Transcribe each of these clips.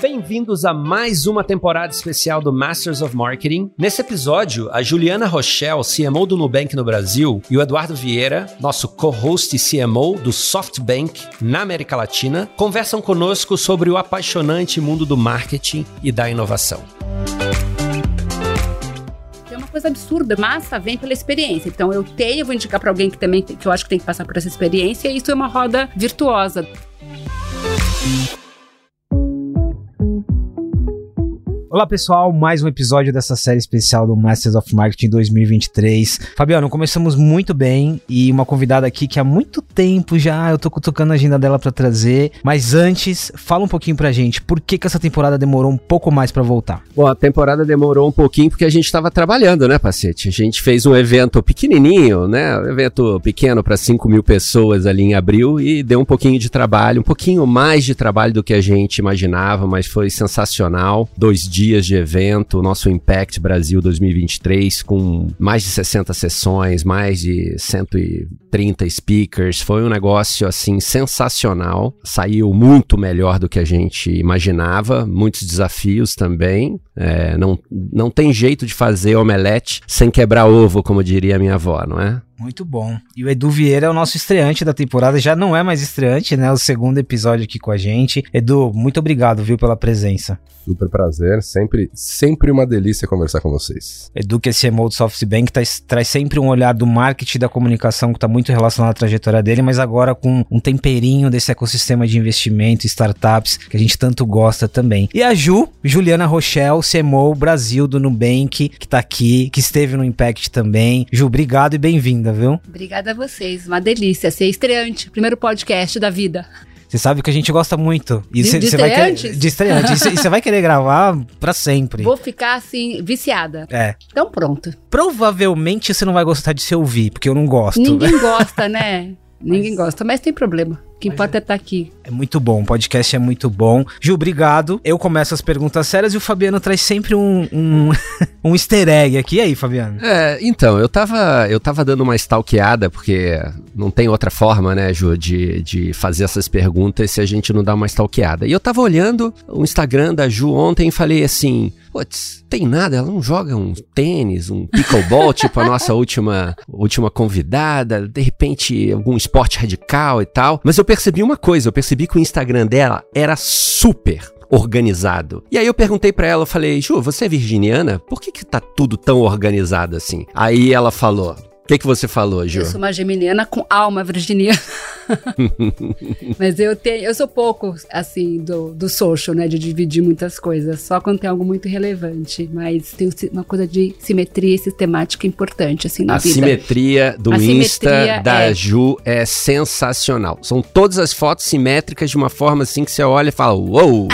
Bem-vindos a mais uma temporada especial do Masters of Marketing. Nesse episódio, a Juliana Rochelle, CMO do Nubank no Brasil, e o Eduardo Vieira, nosso co-host e CMO do SoftBank na América Latina, conversam conosco sobre o apaixonante mundo do marketing e da inovação é coisa absurda. Massa vem pela experiência. Então eu tenho, eu vou indicar para alguém que também que eu acho que tem que passar por essa experiência. E isso é uma roda virtuosa. Olá pessoal, mais um episódio dessa série especial do Masters of Marketing 2023. Fabiano, começamos muito bem e uma convidada aqui que há muito tempo já eu tô tocando a agenda dela para trazer, mas antes, fala um pouquinho pra gente, por que que essa temporada demorou um pouco mais para voltar? Bom, a temporada demorou um pouquinho porque a gente estava trabalhando, né, Pacete? A gente fez um evento pequenininho, né, um evento pequeno para 5 mil pessoas ali em abril e deu um pouquinho de trabalho, um pouquinho mais de trabalho do que a gente imaginava, mas foi sensacional. Dois dias dias de evento, nosso Impact Brasil 2023, com mais de 60 sessões, mais de 130 speakers. Foi um negócio assim sensacional. Saiu muito melhor do que a gente imaginava, muitos desafios também. É, não, não tem jeito de fazer omelete sem quebrar ovo, como diria minha avó, não é? Muito bom. E o Edu Vieira é o nosso estreante da temporada, já não é mais estreante, né? O segundo episódio aqui com a gente. Edu, muito obrigado, viu, pela presença. Super prazer, sempre, sempre uma delícia conversar com vocês. Edu, que é CMO do SoftBank, tá, traz sempre um olhar do marketing da comunicação que está muito relacionado à trajetória dele, mas agora com um temperinho desse ecossistema de investimento, startups, que a gente tanto gosta também. E a Ju, Juliana Rochelle, CMO Brasil do Nubank, que está aqui, que esteve no Impact também. Ju, obrigado e bem-vinda, viu? Obrigada a vocês, uma delícia ser estreante, primeiro podcast da vida. Você sabe que a gente gosta muito. E de, de vai querer, De estreante. e você vai querer gravar pra sempre. Vou ficar, assim, viciada. É. Então pronto. Provavelmente você não vai gostar de se ouvir, porque eu não gosto. Ninguém gosta, né? Ninguém mas... gosta, mas tem problema. O que mas importa é estar tá aqui. É muito bom, o podcast é muito bom. Ju, obrigado. Eu começo as perguntas sérias e o Fabiano traz sempre um, um, um easter egg aqui. E aí, Fabiano? É, então, eu tava, eu tava dando uma stalkeada, porque não tem outra forma, né, Ju, de, de fazer essas perguntas se a gente não dá uma stalkeada. E eu tava olhando o Instagram da Ju ontem e falei assim putz, tem nada, ela não joga um tênis, um pickleball, tipo a nossa última, última convidada, de repente algum esporte radical e tal. Mas eu percebi uma coisa, eu percebi que o Instagram dela era super organizado. E aí eu perguntei para ela, eu falei, Ju, você é virginiana? Por que que tá tudo tão organizado assim? Aí ela falou, o que, que você falou, Ju? Eu sou uma geminiana com alma virginiana. Mas eu tenho, eu sou pouco, assim, do, do social, né? De dividir muitas coisas. Só quando tem algo muito relevante. Mas tem uma coisa de simetria e sistemática importante, assim, na a vida. A simetria do A Insta simetria da é... Ju é sensacional. São todas as fotos simétricas de uma forma assim que você olha e fala, uou!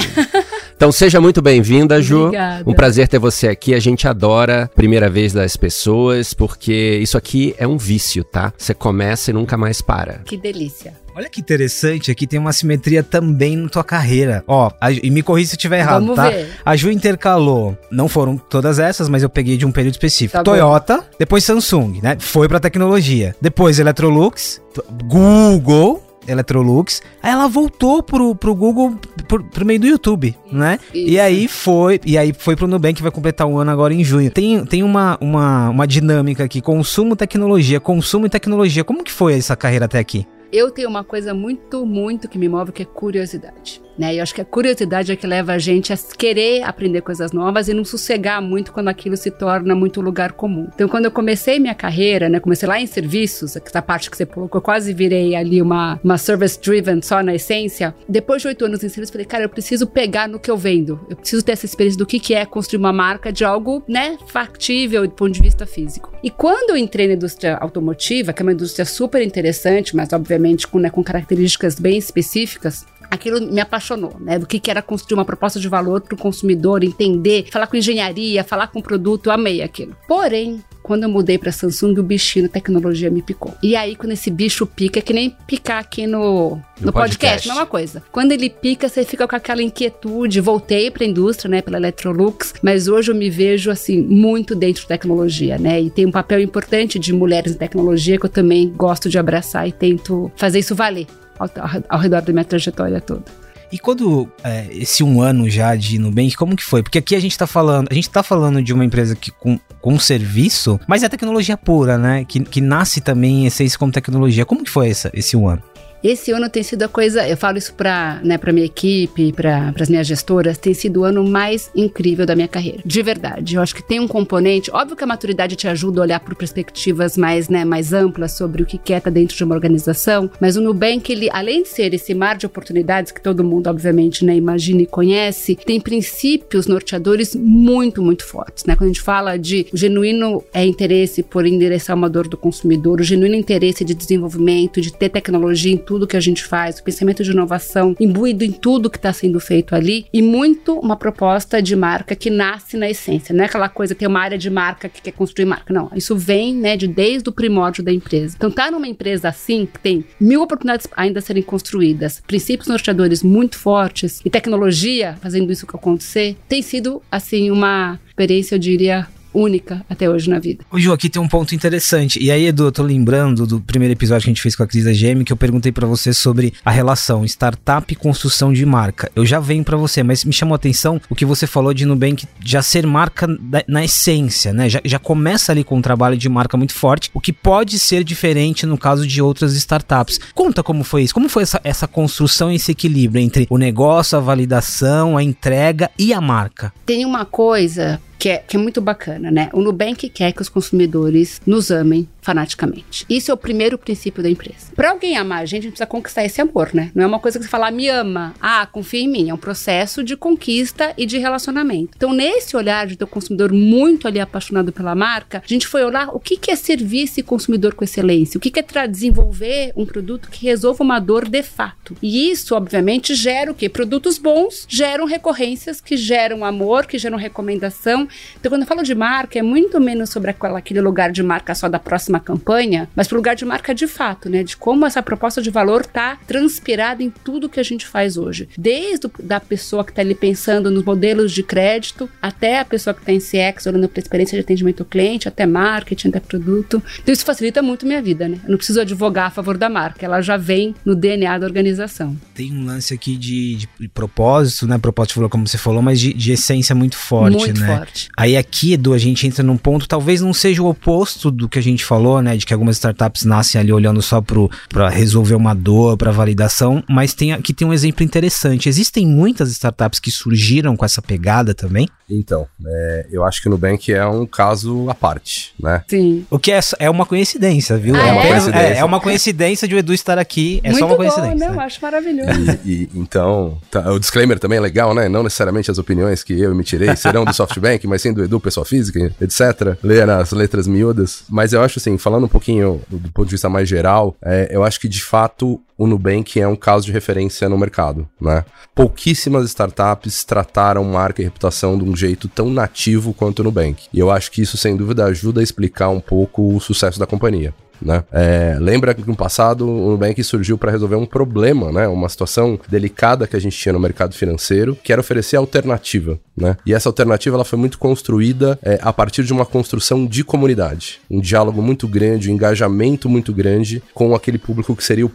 Então seja muito bem-vinda, Ju. Obrigada. Um prazer ter você aqui. A gente adora a primeira vez das pessoas, porque isso aqui é um vício, tá? Você começa e nunca mais para. Que delícia. Olha que interessante, aqui tem uma simetria também na tua carreira. Ó, a, e me corri se eu estiver errado, Vamos tá? Ver. A Ju intercalou, não foram todas essas, mas eu peguei de um período específico. Tá Toyota, bom. depois Samsung, né? Foi pra tecnologia. Depois Electrolux, Google, Electrolux. Aí ela voltou pro, pro Google por, pro meio do YouTube, né? Isso. E aí foi, e aí foi pro Nubank que vai completar um ano agora em junho. Tem, tem uma, uma, uma dinâmica aqui, consumo tecnologia, consumo e tecnologia. Como que foi essa carreira até aqui? Eu tenho uma coisa muito, muito que me move, que é curiosidade. Né? Eu acho que a curiosidade é que leva a gente a querer aprender coisas novas e não sossegar muito quando aquilo se torna muito lugar comum. Então, quando eu comecei minha carreira, né, comecei lá em serviços, essa parte que você colocou, eu quase virei ali uma, uma service driven só na essência. Depois de oito anos em serviço, falei, cara, eu preciso pegar no que eu vendo. Eu preciso ter essa experiência do que, que é construir uma marca de algo, né, factível do ponto de vista físico. E quando eu entrei na indústria automotiva, que é uma indústria super interessante, mas obviamente com, né, com características bem específicas, aquilo me apaixonou, né? Do que, que era construir uma proposta de valor para o consumidor, entender, falar com engenharia, falar com produto, eu amei aquilo. Porém, quando eu mudei para Samsung, o bichinho da tecnologia me picou. E aí, quando esse bicho pica, é que nem picar aqui no, no, no podcast, podcast, mesma coisa. Quando ele pica, você fica com aquela inquietude. Voltei para a indústria, né, pela Electrolux, mas hoje eu me vejo, assim, muito dentro da tecnologia, né? E tem um papel importante de mulheres em tecnologia que eu também gosto de abraçar e tento fazer isso valer ao, ao redor da minha trajetória toda. E quando é, esse um ano já de Nubank, como que foi? Porque aqui a gente tá falando, a gente tá falando de uma empresa que com, com serviço, mas é tecnologia pura, né? Que, que nasce também em essência como tecnologia. Como que foi essa, esse um ano? Esse ano tem sido a coisa, eu falo isso para né, minha equipe, para as minhas gestoras, tem sido o ano mais incrível da minha carreira. De verdade. Eu acho que tem um componente, óbvio que a maturidade te ajuda a olhar por perspectivas mais, né, mais amplas sobre o que quer estar tá dentro de uma organização, mas o Nubank, ele, além de ser esse mar de oportunidades que todo mundo, obviamente, né, imagina e conhece, tem princípios norteadores muito, muito fortes. Né? Quando a gente fala de genuíno é, interesse por endereçar uma dor do consumidor, o genuíno interesse de desenvolvimento, de ter tecnologia tudo que a gente faz, o pensamento de inovação imbuído em tudo que está sendo feito ali e muito uma proposta de marca que nasce na essência. Não é aquela coisa, tem uma área de marca que quer construir marca. Não, isso vem né, de desde o primórdio da empresa. Então, tá numa empresa assim, que tem mil oportunidades ainda a serem construídas, princípios norteadores muito fortes e tecnologia fazendo isso acontecer, tem sido, assim, uma experiência, eu diria, única até hoje na vida. O Ju, aqui tem um ponto interessante. E aí, Edu, eu tô lembrando do primeiro episódio que a gente fez com a Cris GM, que eu perguntei para você sobre a relação startup e construção de marca. Eu já venho para você, mas me chamou a atenção o que você falou de Nubank já ser marca da, na essência, né? Já, já começa ali com um trabalho de marca muito forte, o que pode ser diferente no caso de outras startups. Conta como foi isso, como foi essa, essa construção, esse equilíbrio entre o negócio, a validação, a entrega e a marca. Tem uma coisa que é, que é muito bacana, né? O Nubank quer que os consumidores nos amem fanaticamente. Isso é o primeiro princípio da empresa. Para alguém amar a gente, a gente precisa conquistar esse amor, né? Não é uma coisa que você fala, me ama, ah, confia em mim. É um processo de conquista e de relacionamento. Então, nesse olhar de ter consumidor muito ali apaixonado pela marca, a gente foi olhar o que, que é servir esse consumidor com excelência, o que, que é desenvolver um produto que resolva uma dor de fato. E isso, obviamente, gera o quê? Produtos bons geram recorrências que geram amor, que geram recomendação, então, quando eu falo de marca, é muito menos sobre aquela, aquele lugar de marca só da próxima campanha, mas para o lugar de marca de fato, né? De como essa proposta de valor tá transpirada em tudo que a gente faz hoje. Desde o, da pessoa que está ali pensando nos modelos de crédito, até a pessoa que está em CX, olhando para a experiência de atendimento ao cliente, até marketing, até produto. Então, isso facilita muito minha vida, né? Eu não preciso advogar a favor da marca, ela já vem no DNA da organização. Tem um lance aqui de, de propósito, né? Propósito, como você falou, mas de, de essência muito forte, muito né? Forte. Aí aqui, Edu, a gente entra num ponto, talvez não seja o oposto do que a gente falou, né? De que algumas startups nascem ali olhando só para resolver uma dor, para validação, mas tem, aqui tem um exemplo interessante. Existem muitas startups que surgiram com essa pegada também? Então, é, eu acho que o Nubank é um caso à parte, né? Sim. O que é, é uma coincidência, viu? Ah, é, uma é? coincidência. É, é, uma coincidência de o Edu estar aqui, é Muito só uma coincidência. Bom, não, né? acho maravilhoso. E, e, então, tá, o disclaimer também é legal, né? Não necessariamente as opiniões que eu emitirei serão do SoftBank, mas sim do Edu, pessoa física, etc. Ler as letras miúdas. Mas eu acho assim, falando um pouquinho do, do ponto de vista mais geral, é, eu acho que de fato o Nubank é um caso de referência no mercado, né? Pouquíssimas startups trataram marca e reputação de um jeito tão nativo quanto o Nubank. E eu acho que isso, sem dúvida, ajuda a explicar um pouco o sucesso da companhia né? É, lembra que no passado o Nubank surgiu para resolver um problema, né? Uma situação delicada que a gente tinha no mercado financeiro, que era oferecer alternativa, né? E essa alternativa ela foi muito construída é, a partir de uma construção de comunidade, um diálogo muito grande, um engajamento muito grande com aquele público que seria o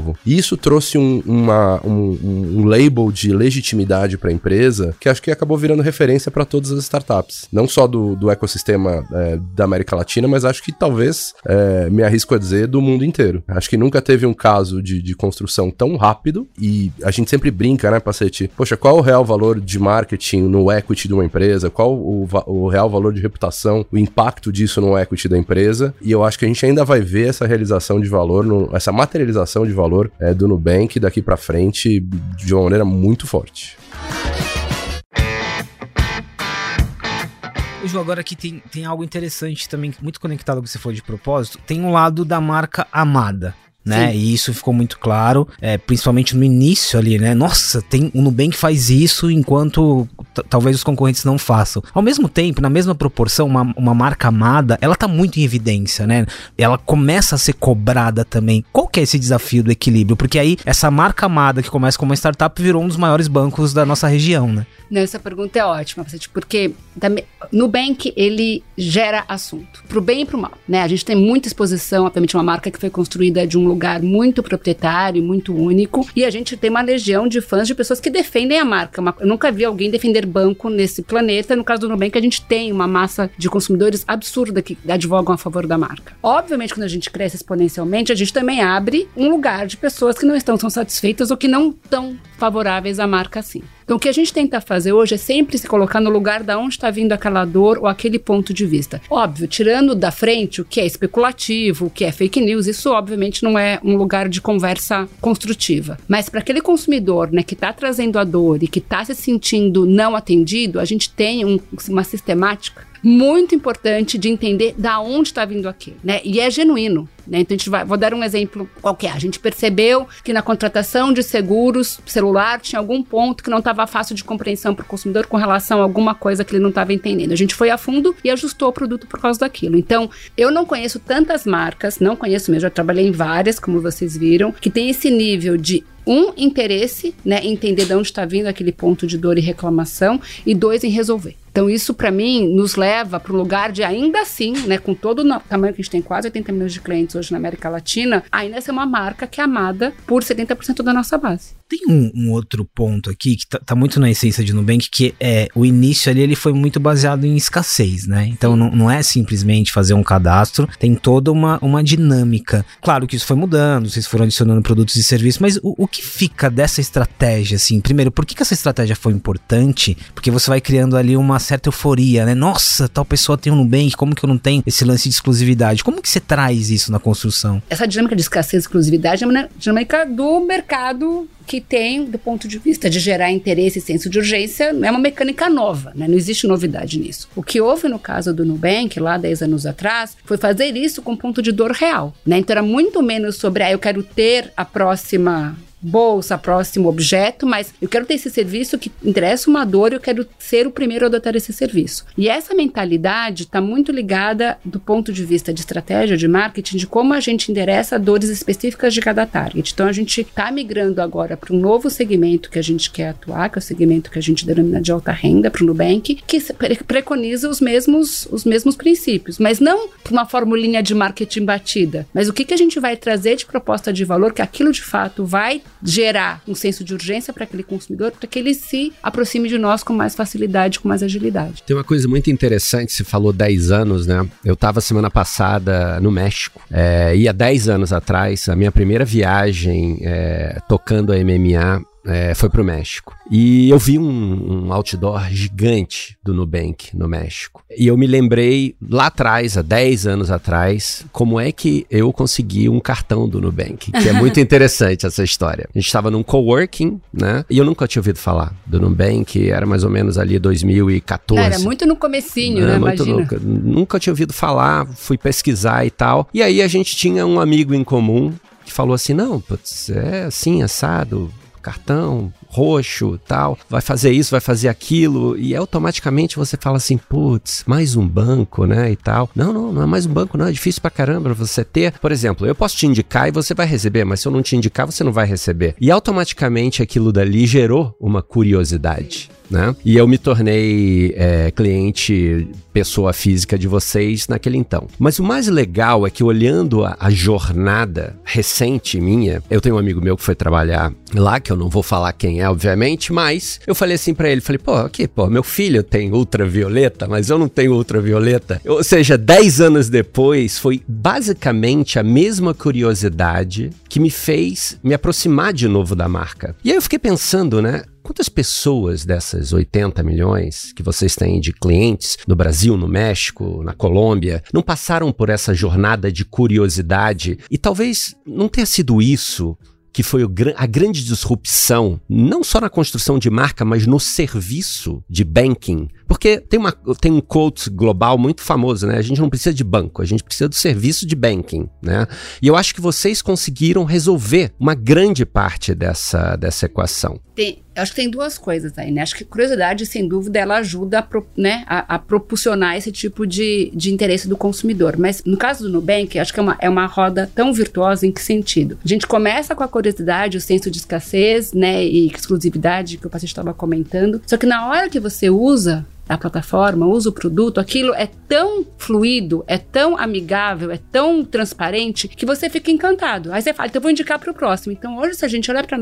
público-alvo. E isso trouxe um, uma, um, um label de legitimidade para a empresa que acho que acabou virando referência para todas as startups, não só do, do ecossistema é, da América Latina, mas acho que talvez é, me arrisco a dizer, do mundo inteiro. Acho que nunca teve um caso de, de construção tão rápido e a gente sempre brinca, né, Pacete? Poxa, qual o real valor de marketing no equity de uma empresa? Qual o, o real valor de reputação, o impacto disso no equity da empresa? E eu acho que a gente ainda vai ver essa realização de valor, no, essa materialização de valor é, do Nubank daqui para frente de uma maneira muito forte. Ju, agora aqui tem, tem algo interessante também, muito conectado ao que você falou de propósito. Tem um lado da marca amada né? Sim. E isso ficou muito claro, é, principalmente no início ali, né? Nossa, tem o Nubank faz isso enquanto talvez os concorrentes não façam. Ao mesmo tempo, na mesma proporção, uma, uma marca amada, ela tá muito em evidência, né? Ela começa a ser cobrada também. Qual que é esse desafio do equilíbrio? Porque aí, essa marca amada que começa como uma startup virou um dos maiores bancos da nossa região, né? Não, essa pergunta é ótima, porque Nubank, ele gera assunto, pro bem e pro mal, né? A gente tem muita exposição, obviamente uma marca que foi construída de um lugar muito proprietário, muito único, e a gente tem uma legião de fãs de pessoas que defendem a marca. Eu nunca vi alguém defender banco nesse planeta. No caso do Nubank, a gente tem uma massa de consumidores absurda que advogam a favor da marca. Obviamente, quando a gente cresce exponencialmente, a gente também abre um lugar de pessoas que não estão tão satisfeitas ou que não estão favoráveis à marca assim. Então, o que a gente tenta fazer hoje é sempre se colocar no lugar da onde está vindo aquela dor ou aquele ponto de vista. Óbvio, tirando da frente o que é especulativo, o que é fake news, isso obviamente não é um lugar de conversa construtiva. Mas para aquele consumidor, né, que está trazendo a dor e que está se sentindo não atendido, a gente tem um, uma sistemática muito importante de entender da onde está vindo aquilo, né? E é genuíno. Né? Então a gente vai, vou dar um exemplo qualquer. A gente percebeu que na contratação de seguros celular tinha algum ponto que não estava fácil de compreensão para o consumidor com relação a alguma coisa que ele não estava entendendo. A gente foi a fundo e ajustou o produto por causa daquilo. Então eu não conheço tantas marcas, não conheço mesmo, já trabalhei em várias, como vocês viram, que tem esse nível de um, interesse, né, entender de onde está vindo aquele ponto de dor e reclamação, e dois, em resolver. Então, isso para mim nos leva para um lugar de ainda assim, né, com todo o tamanho que a gente tem, quase 80 milhões de clientes hoje na América Latina, ainda ser uma marca que é amada por 70% da nossa base. Tem um, um, outro ponto aqui que tá, tá, muito na essência de Nubank, que é o início ali ele foi muito baseado em escassez, né? Então não, não é simplesmente fazer um cadastro, tem toda uma, uma dinâmica. Claro que isso foi mudando, vocês foram adicionando produtos e serviços, mas o, o que fica dessa estratégia, assim? Primeiro, por que, que essa estratégia foi importante? Porque você vai criando ali uma certa euforia, né? Nossa, tal pessoa tem um Nubank, como que eu não tenho esse lance de exclusividade? Como que você traz isso na construção? Essa dinâmica de escassez e exclusividade é uma dinâmica do mercado que tem, do ponto de vista de gerar interesse e senso de urgência, é uma mecânica nova, né? não existe novidade nisso. O que houve no caso do Nubank, lá 10 anos atrás, foi fazer isso com ponto de dor real. Né? Então era muito menos sobre, ah, eu quero ter a próxima bolsa, próximo objeto, mas eu quero ter esse serviço que interessa uma dor, eu quero ser o primeiro a adotar esse serviço. E essa mentalidade está muito ligada do ponto de vista de estratégia de marketing, de como a gente endereça dores específicas de cada target. Então a gente está migrando agora para um novo segmento que a gente quer atuar, que é o segmento que a gente denomina de alta renda para o Nubank, que preconiza os mesmos, os mesmos princípios, mas não uma formulinha de marketing batida, mas o que, que a gente vai trazer de proposta de valor que aquilo de fato vai gerar um senso de urgência para aquele consumidor, para que ele se aproxime de nós com mais facilidade, com mais agilidade. Tem uma coisa muito interessante, você falou 10 anos, né? Eu estava semana passada no México, é, e há 10 anos atrás, a minha primeira viagem é, tocando a MMA é, foi pro México. E eu vi um, um, outdoor gigante do Nubank no México. E eu me lembrei lá atrás, há 10 anos atrás, como é que eu consegui um cartão do Nubank, que é muito interessante essa história. A gente estava num coworking, né? E eu nunca tinha ouvido falar do Nubank, era mais ou menos ali 2014. Era muito no comecinho, né? né? Imagina. Nunca, nunca tinha ouvido falar, fui pesquisar e tal. E aí a gente tinha um amigo em comum que falou assim: não, putz, é assim, assado, cartão roxo, tal, vai fazer isso, vai fazer aquilo, e automaticamente você fala assim, putz, mais um banco, né, e tal. Não, não, não é mais um banco, não, é difícil pra caramba você ter. Por exemplo, eu posso te indicar e você vai receber, mas se eu não te indicar, você não vai receber. E automaticamente aquilo dali gerou uma curiosidade né? E eu me tornei é, cliente, pessoa física de vocês naquele então. Mas o mais legal é que olhando a, a jornada recente minha, eu tenho um amigo meu que foi trabalhar lá, que eu não vou falar quem é, obviamente, mas eu falei assim para ele, falei, pô, aqui, pô, meu filho tem ultravioleta, mas eu não tenho ultravioleta. Ou seja, 10 anos depois, foi basicamente a mesma curiosidade que me fez me aproximar de novo da marca. E aí eu fiquei pensando, né? Quantas pessoas dessas 80 milhões que vocês têm de clientes no Brasil, no México, na Colômbia, não passaram por essa jornada de curiosidade? E talvez não tenha sido isso que foi a grande disrupção, não só na construção de marca, mas no serviço de banking Porque tem, uma, tem um quote global muito famoso, né? A gente não precisa de banco, a gente precisa do serviço de banking, né? E eu acho que vocês conseguiram resolver uma grande parte dessa, dessa equação. Tem, acho que tem duas coisas aí, né? Acho que curiosidade, sem dúvida, ela ajuda a, né, a, a, esse tipo de, de interesse do consumidor. Mas no caso do Nubank, acho que é uma, é uma roda tão virtuosa em que sentido? A gente começa com a curiosidade, o senso de escassez, né, e exclusividade que o paciente estava comentando. Só que na hora que você usa a plataforma, usa o produto, aquilo é tão fluido, é tão amigável, é tão transparente que você fica encantado. Aí você fala, então eu vou indicar para o próximo. Então hoje, se a gente olhar para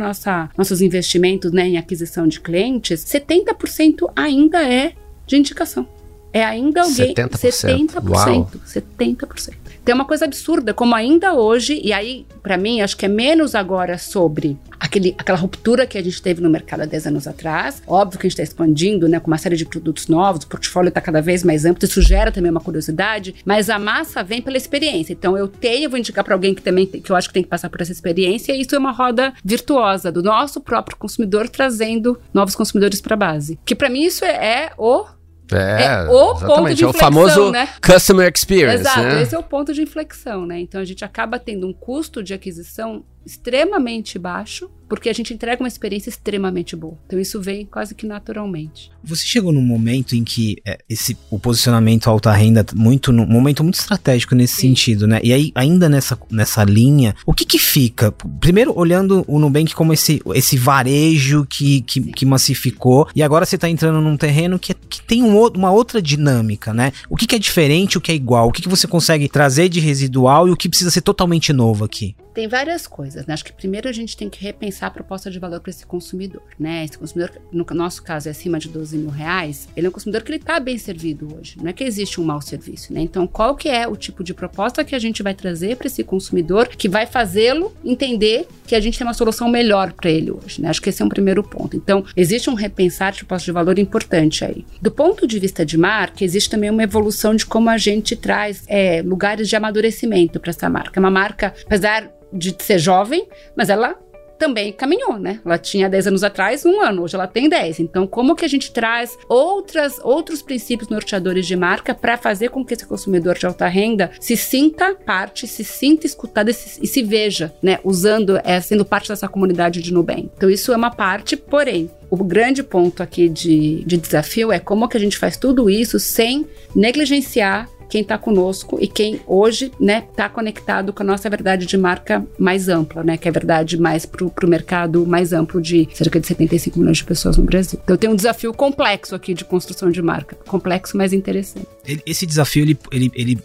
nossos investimentos né, em aquisição de clientes, 70% ainda é de indicação. É ainda alguém. 70%. 70%. Uau. 70%. Tem uma coisa absurda, como ainda hoje, e aí, para mim, acho que é menos agora sobre aquele, aquela ruptura que a gente teve no mercado há 10 anos atrás. Óbvio que a gente está expandindo, né, com uma série de produtos novos, o portfólio está cada vez mais amplo, isso gera também uma curiosidade, mas a massa vem pela experiência. Então, eu tenho, vou indicar para alguém que também que eu acho que tem que passar por essa experiência, e isso é uma roda virtuosa do nosso próprio consumidor trazendo novos consumidores para a base. Que para mim isso é, é o é, é o ponto de inflexão, é o famoso né? customer experience, Exato, né? esse é o ponto de inflexão, né? Então a gente acaba tendo um custo de aquisição extremamente baixo, porque a gente entrega uma experiência extremamente boa. Então isso vem quase que naturalmente. Você chegou num momento em que é, esse o posicionamento alta renda muito num momento muito estratégico nesse Sim. sentido, né? E aí ainda nessa, nessa linha, o que que fica? Primeiro olhando o Nubank como esse esse varejo que que, que massificou e agora você está entrando num terreno que, que tem um, uma outra dinâmica, né? O que que é diferente, o que é igual? O que que você consegue trazer de residual e o que precisa ser totalmente novo aqui? Tem várias coisas, né? Acho que primeiro a gente tem que repensar a proposta de valor para esse consumidor, né? Esse consumidor, no nosso caso, é acima de 12 mil reais, ele é um consumidor que ele está bem servido hoje. Não é que existe um mau serviço, né? Então, qual que é o tipo de proposta que a gente vai trazer para esse consumidor que vai fazê-lo entender que a gente tem uma solução melhor para ele hoje, né? Acho que esse é um primeiro ponto. Então, existe um repensar de proposta de valor importante aí. Do ponto de vista de marca, existe também uma evolução de como a gente traz é, lugares de amadurecimento para essa marca. É uma marca, apesar de ser jovem, mas ela também caminhou, né? Ela tinha 10 anos atrás, um ano, hoje ela tem 10. Então, como que a gente traz outras, outros princípios norteadores de marca para fazer com que esse consumidor de alta renda se sinta parte, se sinta escutado e se, e se veja, né? Usando, é, sendo parte dessa comunidade de Nubank. Então, isso é uma parte, porém, o grande ponto aqui de, de desafio é como que a gente faz tudo isso sem negligenciar quem está conosco e quem hoje né está conectado com a nossa verdade de marca mais ampla, né, que é verdade mais para o mercado mais amplo de cerca de 75 milhões de pessoas no Brasil. Então tem um desafio complexo aqui de construção de marca, complexo, mas interessante. Esse desafio ele, ele, ele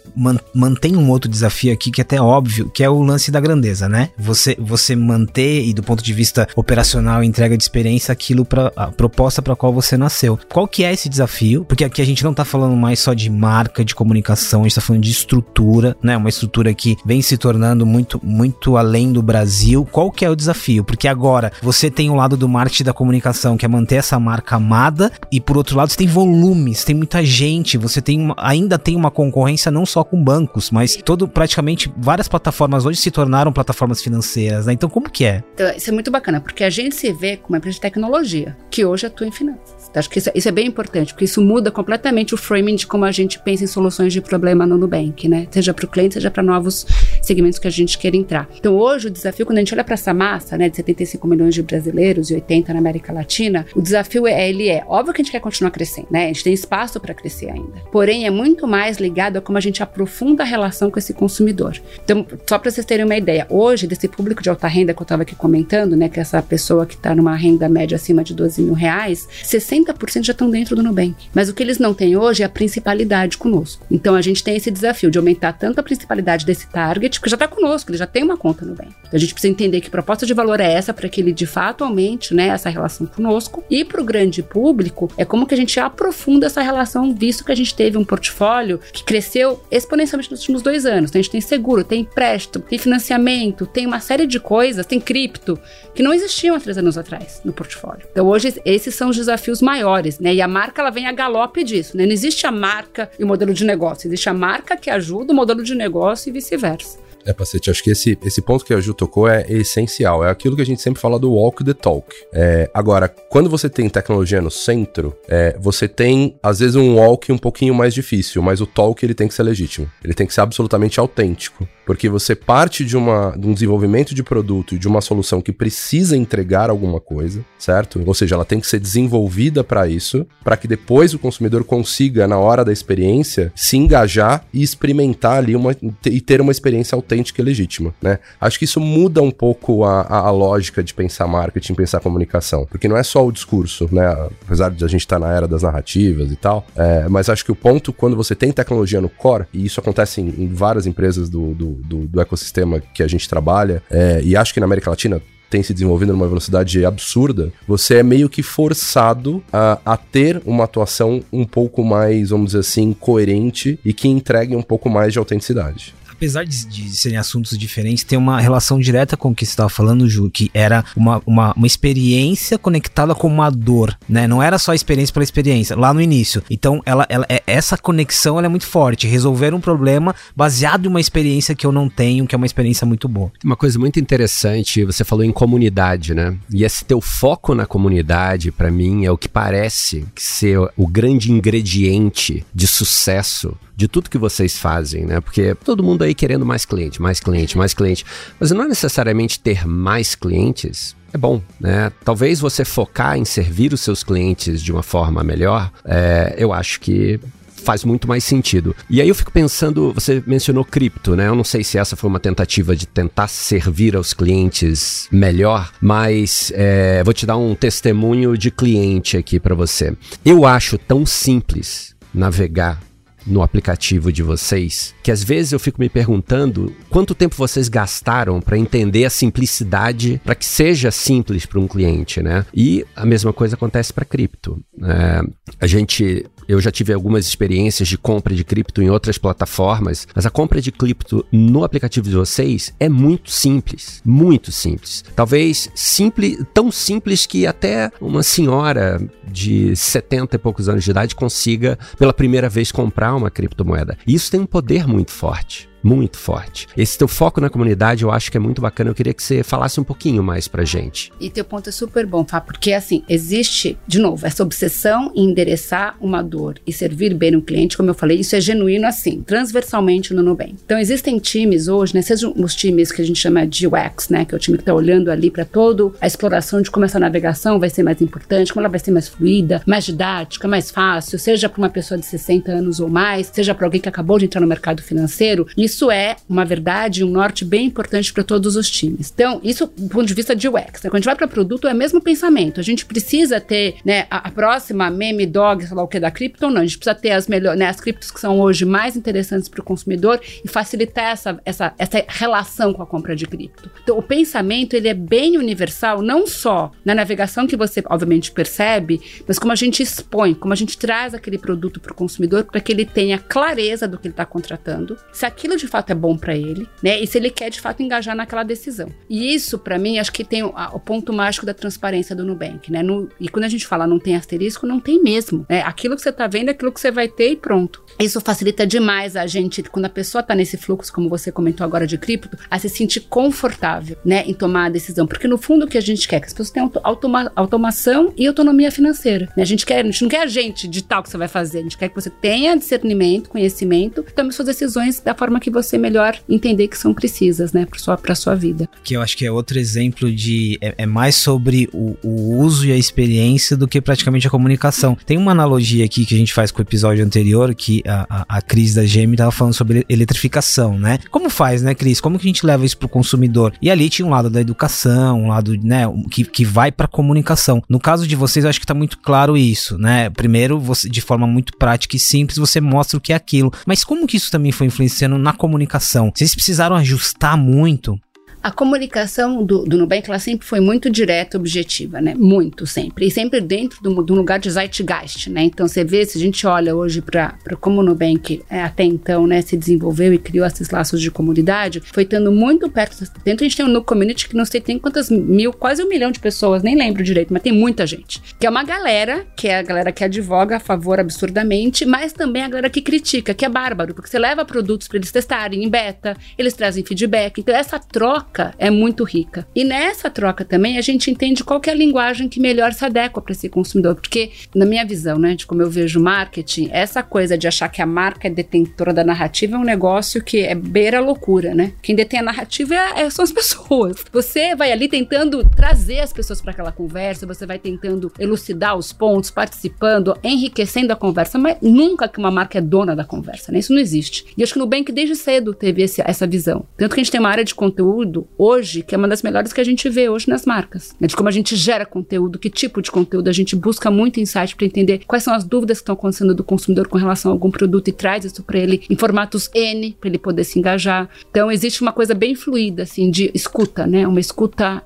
mantém um outro desafio aqui que é até óbvio, que é o lance da grandeza, né? Você você manter e do ponto de vista operacional, entrega de experiência, aquilo para a proposta para qual você nasceu. Qual que é esse desafio? Porque aqui a gente não está falando mais só de marca, de comunicação comunicação, a gente está falando de estrutura, né? Uma estrutura que vem se tornando muito, muito além do Brasil. Qual que é o desafio? Porque agora você tem o lado do marketing da comunicação, que é manter essa marca amada, e por outro lado você tem volumes, tem muita gente, você tem ainda tem uma concorrência não só com bancos, mas todo praticamente várias plataformas hoje se tornaram plataformas financeiras, né? Então como que é? Então, isso é muito bacana, porque a gente se vê como uma empresa de tecnologia, que hoje atua em finanças. Acho que isso, isso, é bem importante, porque isso muda completamente o framing de como a gente pensa em soluções de problema no Nubank, né? Seja para o cliente, seja para novos segmentos que a gente queira entrar. Então, hoje, o desafio, quando a gente olha para essa massa, né, de 75 milhões de brasileiros e 80 na América Latina, o desafio é, ele é, óbvio que a gente quer continuar crescendo, né? A gente tem espaço para crescer ainda. Porém, é muito mais ligado a como a gente aprofunda a relação com esse consumidor. Então, só para vocês terem uma ideia, hoje, desse público de alta renda que eu estava aqui comentando, né, que é essa pessoa que está numa renda média acima de 12 mil reais, 60 30% já estão dentro do Nubank. Mas o que eles não têm hoje é a principalidade conosco. Então a gente tem esse desafio de aumentar tanto a principalidade desse target, que já está conosco, ele já tem uma conta no Nubank. Então a gente precisa entender que proposta de valor é essa para que ele de fato aumente né, essa relação conosco. E para o grande público, é como que a gente aprofunda essa relação, visto que a gente teve um portfólio que cresceu exponencialmente nos últimos dois anos. Então a gente tem seguro, tem empréstimo, tem financiamento, tem uma série de coisas, tem cripto, que não existiam há três anos atrás no portfólio. Então hoje esses são os desafios maiores maiores, né? E a marca ela vem a galope disso, né? Não existe a marca e o modelo de negócio, existe a marca que ajuda o modelo de negócio e vice-versa. É, Pacete, acho que esse, esse ponto que a Ju tocou é essencial. É aquilo que a gente sempre fala do walk the talk. É, agora, quando você tem tecnologia no centro, é, você tem, às vezes, um walk um pouquinho mais difícil, mas o talk ele tem que ser legítimo. Ele tem que ser absolutamente autêntico. Porque você parte de, uma, de um desenvolvimento de produto e de uma solução que precisa entregar alguma coisa, certo? Ou seja, ela tem que ser desenvolvida para isso, para que depois o consumidor consiga, na hora da experiência, se engajar e experimentar ali uma, e ter uma experiência autêntica e legítima, né? Acho que isso muda um pouco a, a, a lógica de pensar marketing, pensar comunicação, porque não é só o discurso, né? Apesar de a gente estar tá na era das narrativas e tal, é, mas acho que o ponto, quando você tem tecnologia no core, e isso acontece em, em várias empresas do, do, do, do, ecossistema que a gente trabalha, é, e acho que na América Latina tem se desenvolvendo numa velocidade absurda, você é meio que forçado a, a ter uma atuação um pouco mais, vamos dizer assim, coerente e que entregue um pouco mais de autenticidade apesar de, de, serem assuntos diferentes, tem uma relação direta com o que você estava falando, Ju, que era uma, uma, uma, experiência conectada com uma dor, né? Não era só experiência pela experiência, lá no início. Então, ela, ela, é, essa conexão é muito forte. Resolver um problema baseado em uma experiência que eu não tenho, que é uma experiência muito boa. Uma coisa muito interessante, você falou em comunidade, né? E esse teu foco na comunidade, para mim, é o que parece ser o grande ingrediente de sucesso de tudo que vocês fazem, né? Porque todo mundo aí querendo mais cliente, mais cliente, mais cliente. Mas não é necessariamente ter mais clientes é bom, né? Talvez você focar em servir os seus clientes de uma forma melhor, é, eu acho que faz muito mais sentido. E aí eu fico pensando, você mencionou cripto, né? Eu não sei se essa foi uma tentativa de tentar servir aos clientes melhor, mas é, vou te dar um testemunho de cliente aqui para você. Eu acho tão simples navegar no aplicativo de vocês, que às vezes eu fico me perguntando quanto tempo vocês gastaram para entender a simplicidade, para que seja simples para um cliente, né? E a mesma coisa acontece para cripto. É, a gente eu já tive algumas experiências de compra de cripto em outras plataformas, mas a compra de cripto no aplicativo de vocês é muito simples, muito simples. Talvez simples, tão simples que até uma senhora de 70 e poucos anos de idade consiga pela primeira vez comprar uma criptomoeda. Isso tem um poder muito forte muito forte. Esse teu foco na comunidade eu acho que é muito bacana. Eu queria que você falasse um pouquinho mais pra gente. E teu ponto é super bom, Fá, porque assim, existe, de novo, essa obsessão em endereçar uma dor e servir bem o cliente, como eu falei, isso é genuíno assim, transversalmente no Nubank. Então existem times hoje, né, sejam os times que a gente chama de UX, né, que é o time que está olhando ali para toda a exploração de como essa navegação vai ser mais importante, como ela vai ser mais fluida, mais didática, mais fácil, seja para uma pessoa de 60 anos ou mais, seja para alguém que acabou de entrar no mercado financeiro. Isso isso é uma verdade, um norte bem importante para todos os times. Então, isso do ponto de vista de UX. Né? Quando a gente vai para produto, é o mesmo pensamento. A gente precisa ter né, a, a, próxima meme dog, sei lá o que, da cripto, não. A gente precisa ter as melhores, né, as criptos que são hoje mais interessantes para o consumidor e facilitar essa, essa, essa relação com a compra de cripto. Então, o pensamento, ele é bem universal, não só na navegação que você, obviamente, percebe, mas como a gente expõe, como a gente traz aquele produto para o consumidor para que ele tenha clareza do que ele está contratando. Se aquilo de de fato é bom para ele, né? E se ele quer de fato engajar naquela decisão. E isso, para mim, acho que tem o, a, o, ponto mágico da transparência do Nubank, né? No, e quando a gente fala não tem asterisco, não tem mesmo. Né? Aquilo que você tá vendo é aquilo que você vai ter e pronto. Isso facilita demais a gente, quando a pessoa tá nesse fluxo, como você comentou agora de cripto, a se sentir confortável, né? Em tomar a decisão. Porque no fundo o que a gente quer é que as pessoas tenham automa automação e autonomia financeira. Né? A gente quer, a gente não quer a gente ditar o que você vai fazer, a gente quer que você tenha discernimento, conhecimento, tome suas decisões da forma que você melhor entender que são precisas, né, para sua, sua vida. Que eu acho que é outro exemplo de. É, é mais sobre o, o, uso e a experiência do que praticamente a comunicação. Tem uma analogia aqui que a gente faz com o episódio anterior, que a, a, a Cris da GM tava falando sobre eletrificação, né? Como faz, né, Cris? Como que a gente leva isso pro consumidor? E ali tinha um lado da educação, um lado, né, que, que vai pra comunicação. No caso de vocês, eu acho que tá muito claro isso, né? Primeiro, você, de forma muito prática e simples, você mostra o que é aquilo. Mas como que isso também foi influenciando na comunicação. Vocês precisaram ajustar muito A comunicação do, do Nubank, ela sempre foi muito direta, objetiva, né? Muito, sempre. E sempre dentro do, do lugar de zeitgeist, né? Então, você vê, se a gente olha hoje para como o Nubank é, até então, né, se desenvolveu e criou esses laços de comunidade, foi estando muito perto. Dentro a gente tem um no community que não sei tem quantas mil, quase um milhão de pessoas, nem lembro direito, mas tem muita gente. Que é uma galera, que é a galera que advoga a favor absurdamente, mas também a galera que critica, que é bárbaro, porque você leva produtos para eles testarem em beta, eles trazem feedback. Então essa troca é muito rica. E nessa troca também a gente entende qual é a linguagem que melhor se adequa para esse consumidor, porque na minha visão, né, de como eu vejo marketing, essa coisa de achar que a marca é detentora da narrativa é um negócio que é beira loucura, né? Quem detém a narrativa é, é, são as pessoas. Você vai ali tentando trazer as pessoas para aquela conversa, você vai tentando elucidar os pontos, participando, enriquecendo a conversa, mas nunca que uma marca é dona da conversa, né? Isso não existe. E acho que no Nubank desde cedo teve esse, essa visão. Tanto que a gente tem uma área de conteúdo hoje que é uma das melhores que a gente vê hoje nas marcas, né? De como a gente gera conteúdo, que tipo de conteúdo, a gente busca muito insight para entender quais são as dúvidas que estão acontecendo do consumidor com relação a algum produto e traz isso para ele em formatos N, para ele poder se engajar. Então existe uma coisa bem fluida assim de escuta, né? Uma escuta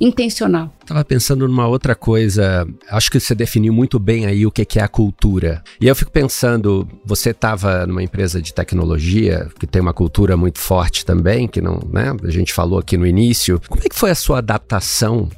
intencional. Estava pensando numa outra coisa. Acho que você definiu muito bem aí o que é a cultura. E eu fico pensando, você estava numa empresa de tecnologia que tem uma cultura muito forte também, que não, né? A gente falou aqui no início. Como é que foi a sua adaptação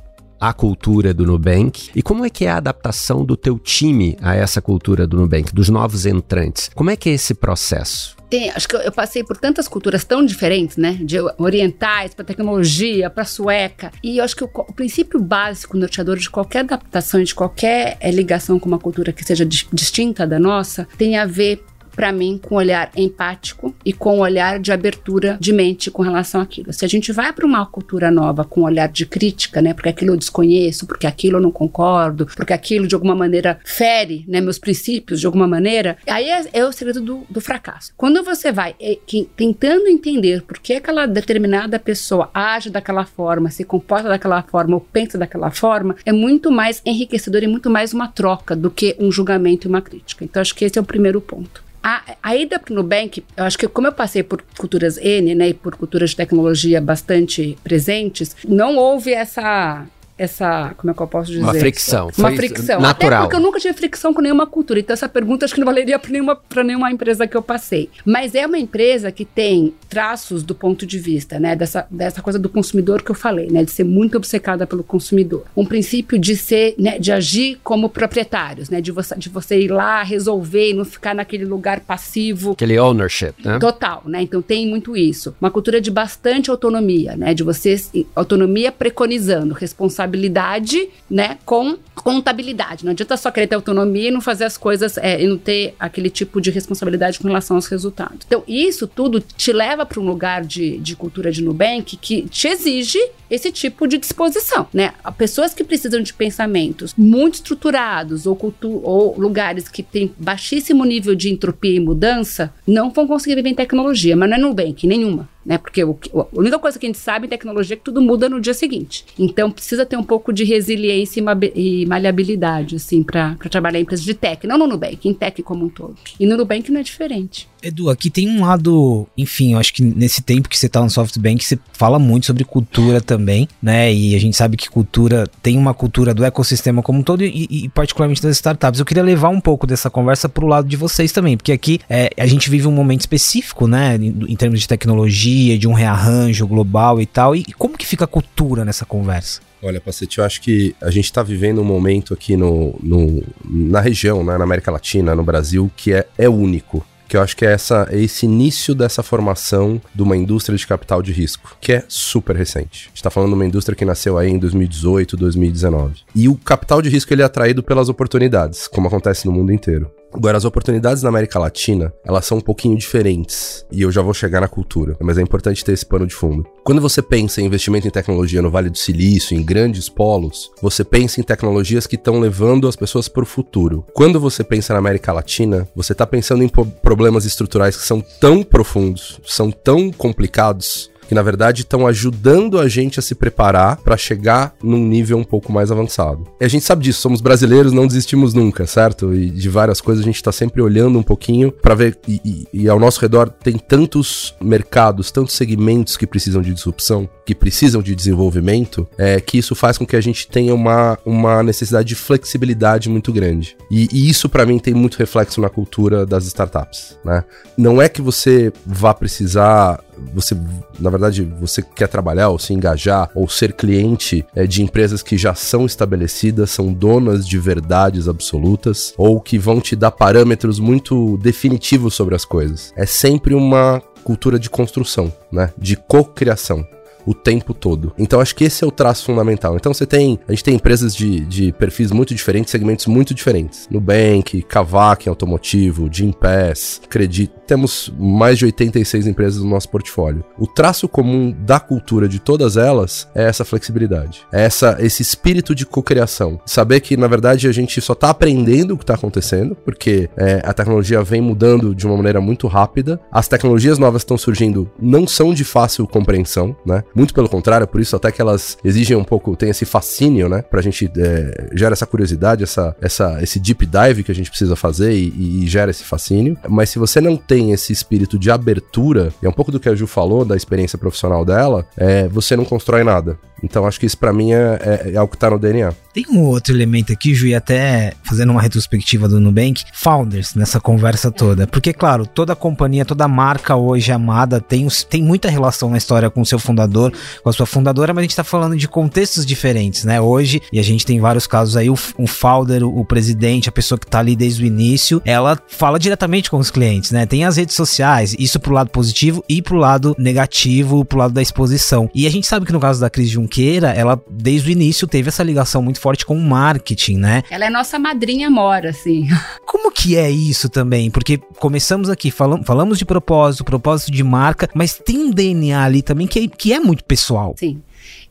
à cultura do Nubank e como é que é a adaptação do teu time a essa cultura do Nubank, dos novos entrantes. Como é que é esse processo? Tem, acho que eu, passei por tantas culturas tão diferentes, né? De orientais para tecnologia, para sueca. E eu acho que o, o, princípio básico norteador de qualquer adaptação, de qualquer é, ligação com uma cultura que seja distinta da nossa, tem a ver para mim, com um olhar empático e com um olhar de abertura de mente com relação àquilo. Se a gente vai para uma cultura nova com um olhar de crítica, né, porque aquilo eu desconheço, porque aquilo eu não concordo, porque aquilo de alguma maneira fere, né, meus princípios de alguma maneira, aí é, é o segredo do, do, fracasso. Quando você vai é, que, tentando entender por que aquela determinada pessoa age daquela forma, se comporta daquela forma ou pensa daquela forma, é muito mais enriquecedor e muito mais uma troca do que um julgamento e uma crítica. Então, acho que esse é o primeiro ponto. A, a ida para o Nubank, eu acho que como eu passei por culturas N, né, e por culturas de tecnologia bastante presentes, não houve essa essa, como é que eu posso dizer? Uma fricção. Uma fricção. Natural. Até porque eu nunca tive fricção com nenhuma cultura. Então essa pergunta acho que não valeria para nenhuma, nenhuma empresa que eu passei. Mas é uma empresa que tem traços do ponto de vista, né, dessa, dessa coisa do consumidor que eu falei, né, de ser muito obcecada pelo consumidor. Um princípio de ser, né, de agir como proprietários, né, de você, de você ir lá resolver e não ficar naquele lugar passivo. Aquele ownership, né? Total, né? Então tem muito isso. Uma cultura de bastante autonomia, né, de você autonomia preconizando responsabilidade responsabilidade, né, com contabilidade. Não adianta só querer ter autonomia e não fazer as coisas é, e não ter aquele tipo de responsabilidade com relação aos resultados. Então, isso tudo te leva para um lugar de, de cultura de Nubank que te exige esse tipo de disposição, né? Pessoas que precisam de pensamentos muito estruturados ou, ou lugares que têm baixíssimo nível de entropia e mudança não vão conseguir viver em tecnologia, mas não é Nubank, nenhuma né? Porque o, a única coisa que a gente sabe em tecnologia é que tudo muda no dia seguinte. Então precisa ter um pouco de resiliência e, maleabilidade, assim, para trabalhar em empresas de tech, não no Nubank, em tech como um todo. E no Nubank não é diferente. Edu, aqui tem um lado, enfim, eu acho que nesse tempo que você tá no SoftBank, você fala muito sobre cultura também, né? E a gente sabe que cultura tem uma cultura do ecossistema como um todo e, e particularmente das startups. Eu queria levar um pouco dessa conversa pro lado de vocês também, porque aqui é, a gente vive um momento específico, né? Em, em termos de tecnologia, de um rearranjo global e tal. E como que fica a cultura nessa conversa? Olha, Pacete, eu acho que a gente está vivendo um momento aqui no, no, na região, né, na América Latina, no Brasil, que é, é único que eu acho que é essa, é esse início dessa formação de uma indústria de capital de risco, que é super recente. A gente está falando de uma indústria que nasceu aí em 2018, 2019. E o capital de risco ele é atraído pelas oportunidades, como acontece no mundo inteiro. Agora, as oportunidades na América Latina, elas são um pouquinho diferentes. E eu já vou chegar na cultura, mas é importante ter esse pano de fundo. Quando você pensa em investimento em tecnologia no Vale do Silício, em grandes polos, você pensa em tecnologias que estão levando as pessoas para o futuro. Quando você pensa na América Latina, você está pensando em problemas estruturais que são tão profundos, são tão complicados, que na verdade estão ajudando a gente a se preparar para chegar num nível um pouco mais avançado. E a gente sabe disso, somos brasileiros, não desistimos nunca, certo? E de várias coisas a gente tá sempre olhando um pouquinho para ver e, e, e ao nosso redor tem tantos mercados, tantos segmentos que precisam de disrupção, que precisam de desenvolvimento, é que isso faz com que a gente tenha uma, uma necessidade de flexibilidade muito grande. E, e isso para mim tem muito reflexo na cultura das startups, né? Não é que você vá precisar você, na verdade, você quer trabalhar ou se engajar ou ser cliente é, de empresas que já são estabelecidas, são donas de verdades absolutas ou que vão te dar parâmetros muito definitivos sobre as coisas. É sempre uma cultura de construção, né? De cocriação o tempo todo. Então acho que esse é o traço fundamental. Então você tem, a gente tem empresas de, de perfis muito diferentes, segmentos muito diferentes. Nubank, Kavak automotivo, Gimpass, Credit, temos mais de 86 empresas no nosso portfólio. O traço comum da cultura de todas elas é essa flexibilidade, é essa, esse espírito de cocriação. Saber que, na verdade, a gente só está aprendendo o que está acontecendo, porque é, a tecnologia vem mudando de uma maneira muito rápida, as tecnologias novas estão surgindo não são de fácil compreensão, né? Muito pelo contrário, por isso até que elas exigem um pouco, tem esse fascínio, né? Pra gente é, gera essa curiosidade, essa, essa, esse deep dive que a gente precisa fazer e, e gera esse fascínio. Mas se você não tem esse espírito de abertura, é um pouco do que a Ju falou da experiência profissional dela, é, você não constrói nada. Então acho que isso para mim é, é, é, algo que tá no DNA. Tem um outro elemento aqui, Ju, e até fazendo uma retrospectiva do Nubank, founders nessa conversa toda. Porque, claro, toda companhia, toda marca hoje amada tem, tem muita relação na história com o seu fundador, com a sua fundadora, mas a gente tá falando de contextos diferentes, né? Hoje, e a gente tem vários casos aí, o, o founder, o, o presidente, a pessoa que tá ali desde o início, ela fala diretamente com os clientes, né? Tem as redes sociais, isso pro lado positivo e pro lado negativo, pro lado da exposição. E a gente sabe que no caso da crise de um Junqueira, ela desde o início teve essa ligação muito forte com o marketing, né? Ela é nossa madrinha mora, assim. Como que é isso também? Porque começamos aqui, falam, falamos de propósito, propósito de marca, mas tem um DNA ali também que é, que é muito pessoal. Sim.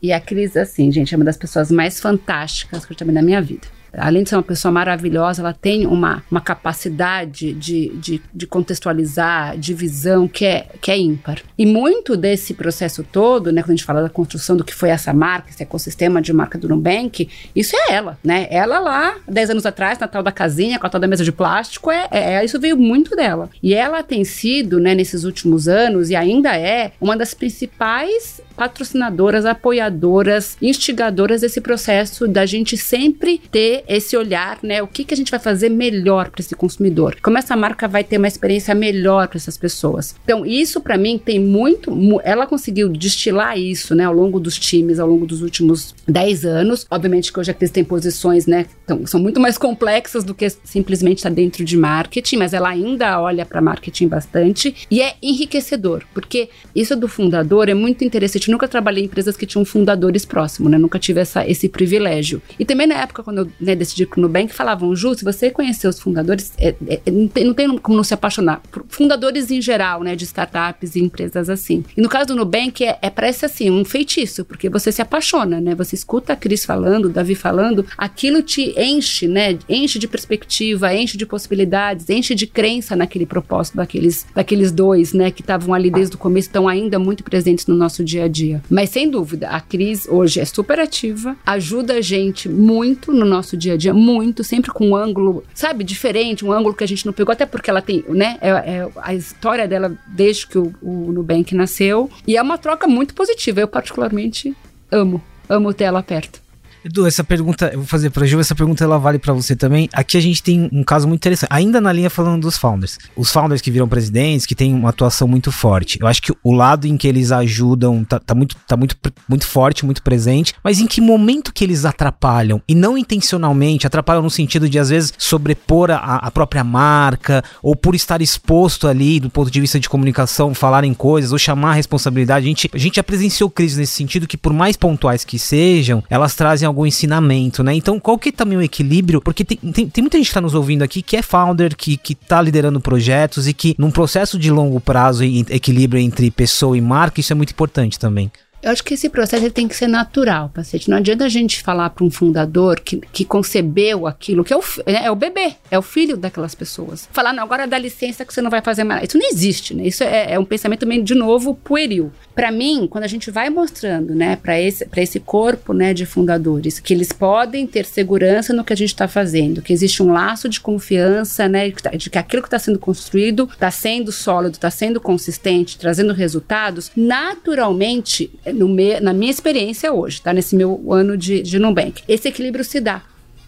E a Cris, assim, gente, é uma das pessoas mais fantásticas que eu tive na minha vida além de ser uma pessoa maravilhosa, ela tem uma, uma capacidade de, de, de, contextualizar, de visão que é, que é ímpar. E muito desse processo todo, né, quando a gente fala da construção do que foi essa marca, esse ecossistema de marca do Nubank, isso é ela, né? Ela lá, 10 anos atrás, na tal da casinha, com a tal da mesa de plástico, é, é, é, isso veio muito dela. E ela tem sido, né, nesses últimos anos, e ainda é, uma das principais patrocinadoras, apoiadoras, instigadoras desse processo da gente sempre ter esse olhar, né? O que, que a gente vai fazer melhor para esse consumidor? Como essa marca vai ter uma experiência melhor para essas pessoas? Então, isso para mim tem muito. Ela conseguiu destilar isso, né, ao longo dos times, ao longo dos últimos 10 anos. Obviamente que hoje a Cris tem posições, né, então, são muito mais complexas do que simplesmente estar tá dentro de marketing, mas ela ainda olha para marketing bastante e é enriquecedor, porque isso do fundador é muito interessante. Nunca trabalhei em empresas que tinham fundadores próximos, né? Nunca tive essa, esse privilégio. E também na época, quando eu né, decidi pro Nubank, falavam, Ju, se você conhecer os fundadores, é, é, é, não, tem, não tem como não se apaixonar. Fundadores em geral, né? De startups e empresas assim. E no caso do Nubank, é, é parece assim, um feitiço, porque você se apaixona, né? Você escuta a Cris falando, o Davi falando, aquilo te enche, né? Enche de perspectiva, enche de possibilidades, enche de crença naquele propósito daqueles, daqueles dois, né? Que estavam ali desde o começo, estão ainda muito presentes no nosso dia a dia. Mas sem dúvida, a Cris hoje é super ativa, ajuda a gente muito no nosso dia a dia, muito, sempre com um ângulo, sabe, diferente, um ângulo que a gente não pegou, até porque ela tem, né? É, é a história dela desde que o, o Nubank nasceu. E é uma troca muito positiva. Eu, particularmente, amo. Amo ter ela perto. Edu, essa pergunta, eu vou fazer pra Ju, essa pergunta ela vale para você também. Aqui a gente tem um caso muito interessante, ainda na linha falando dos founders. Os founders que viram presidentes, que têm uma atuação muito forte. Eu acho que o lado em que eles ajudam tá, tá, muito, tá muito, muito forte, muito presente, mas em que momento que eles atrapalham? E não intencionalmente, atrapalham no sentido de às vezes sobrepor a, a própria marca, ou por estar exposto ali do ponto de vista de comunicação, falarem coisas, ou chamar a responsabilidade. A gente, a gente já presenciou crises nesse sentido que, por mais pontuais que sejam, elas trazem algum ensinamento, né? Então, qual que é também o equilíbrio? Porque tem, tem, tem muita gente que tá nos ouvindo aqui que é founder, que, que tá liderando projetos e que num processo de longo prazo e equilíbrio entre pessoa e marca, isso é muito importante também. Eu acho que esse processo tem que ser natural, paciente. Não adianta a gente falar para um fundador que, que concebeu aquilo, que é o, é, é, o bebê, é o filho daquelas pessoas. Falar, não, agora dá licença que você não vai fazer mais. Isso não existe, né? Isso é, é um pensamento também, de novo, pueril. Para mim, quando a gente vai mostrando, né, para esse, esse corpo, né, de fundadores, que eles podem ter segurança no que a gente está fazendo, que existe um laço de confiança, né, de que aquilo que está sendo construído está sendo sólido, está sendo consistente, trazendo resultados, naturalmente, me, na minha experiência hoje, tá, nesse meu ano de, de Nubank, esse equilíbrio se dá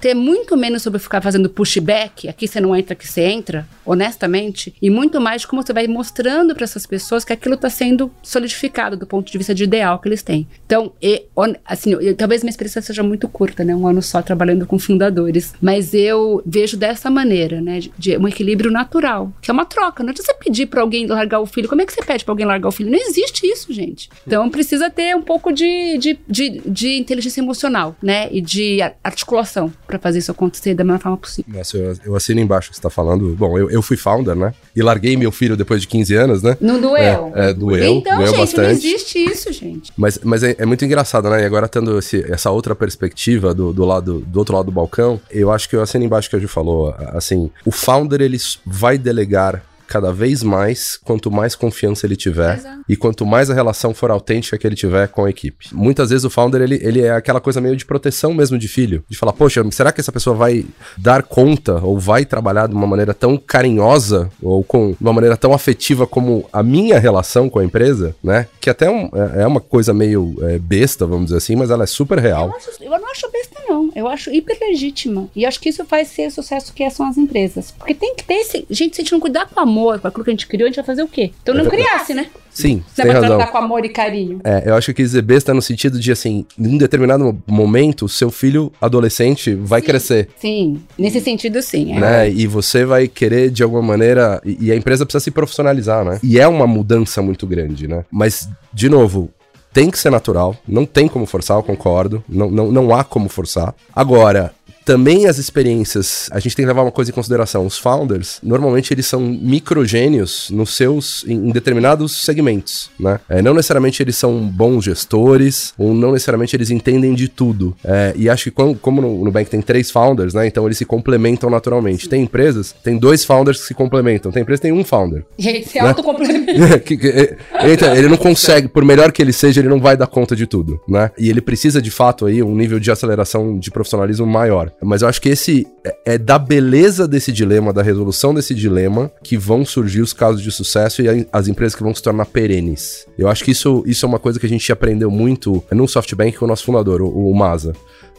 ter muito menos sobre ficar fazendo pushback, aqui você não entra, aqui você entra, honestamente, e muito mais de como você vai mostrando para essas pessoas que aquilo está sendo solidificado do ponto de vista de ideal que eles têm. Então, e, assim, eu, talvez minha experiência seja muito curta, né, um ano só trabalhando com fundadores, mas eu vejo dessa maneira, né, de, de um equilíbrio natural, que é uma troca. Não adianta você pedir para alguém largar o filho. Como é que você pede para alguém largar o filho? Não existe isso, gente. Então, precisa ter um pouco de, de, de, de inteligência emocional, né, e de articulação para fazer isso acontecer da melhor forma possível. Nossa, eu, eu assino embaixo que você tá falando. Bom, eu, eu fui founder, né? E larguei meu filho depois de 15 anos, né? Não doeu. É, é doeu. Então, doeu gente, bastante. não existe isso, gente. Mas, mas é, é, muito engraçado, né? E agora tendo esse, essa outra perspectiva do, do, lado, do outro lado do balcão, eu acho que eu assino embaixo que a Ju falou. Assim, o founder, ele vai delegar cada vez mais quanto mais confiança ele tiver Exato. e quanto mais a relação for autêntica que ele tiver com a equipe. Muitas vezes o founder ele, ele é aquela coisa meio de proteção mesmo de filho, de falar, poxa, será que essa pessoa vai dar conta ou vai trabalhar de uma maneira tão carinhosa ou com uma maneira tão afetiva como a minha relação com a empresa, né? Que até um, é, é uma coisa meio é, besta, vamos dizer assim, mas ela é super real. Eu, acho, eu não acho besta não, eu acho hiper legítima e acho que isso faz ser o sucesso que são as empresas, porque tem que ter esse, gente, se a gente não cuidar com amor com aquilo que a gente criou, a gente vai fazer o quê? Então não criasse, né? Sim, você vai tratar com amor e carinho. É, eu acho que dizer besta no sentido de, assim, em um determinado momento, seu filho adolescente vai sim, crescer. Sim, nesse sentido sim. É. Né? E você vai querer, de alguma maneira, e a empresa precisa se profissionalizar, né? E é uma mudança muito grande, né? Mas, de novo, tem que ser natural, não tem como forçar, eu concordo, não, não, não há como forçar. Agora, também as experiências, a gente tem que levar uma coisa em consideração. Os founders, normalmente eles são microgênios nos seus, em, em determinados segmentos, né? É, não necessariamente eles são bons gestores, ou não necessariamente eles entendem de tudo. É, e acho que como, como no Nubank tem três founders, né? Então eles se complementam naturalmente. Tem empresas, tem dois founders que se complementam. Tem empresa que tem um founder. E aí se né? autocomplementa. então, ele não consegue, por melhor que ele seja, ele não vai dar conta de tudo, né? E ele precisa, de fato, aí, um nível de aceleração de profissionalismo maior. Mas eu acho que esse é, é da beleza desse dilema, da resolução desse dilema, que vão surgir os casos de sucesso e as empresas que vão se tornar perenes. Eu acho que isso, isso é uma coisa que a gente aprendeu muito no SoftBank com o nosso fundador, o, o Maza.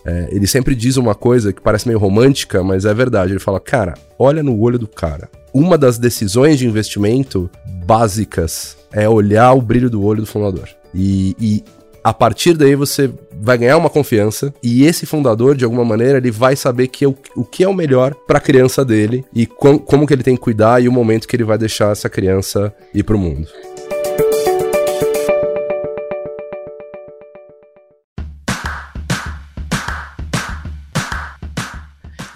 É, ele sempre diz uma coisa que parece meio romântica, mas é verdade. Ele fala, cara, olha no olho do cara. Uma das decisões de investimento básicas é olhar o brilho do olho do fundador. E, e a partir daí você vai ganhar uma confiança e esse fundador, de alguma maneira, ele vai saber que o, o que é o melhor para a criança dele e com, como que ele tem que cuidar e o momento que ele vai deixar essa criança ir para o mundo.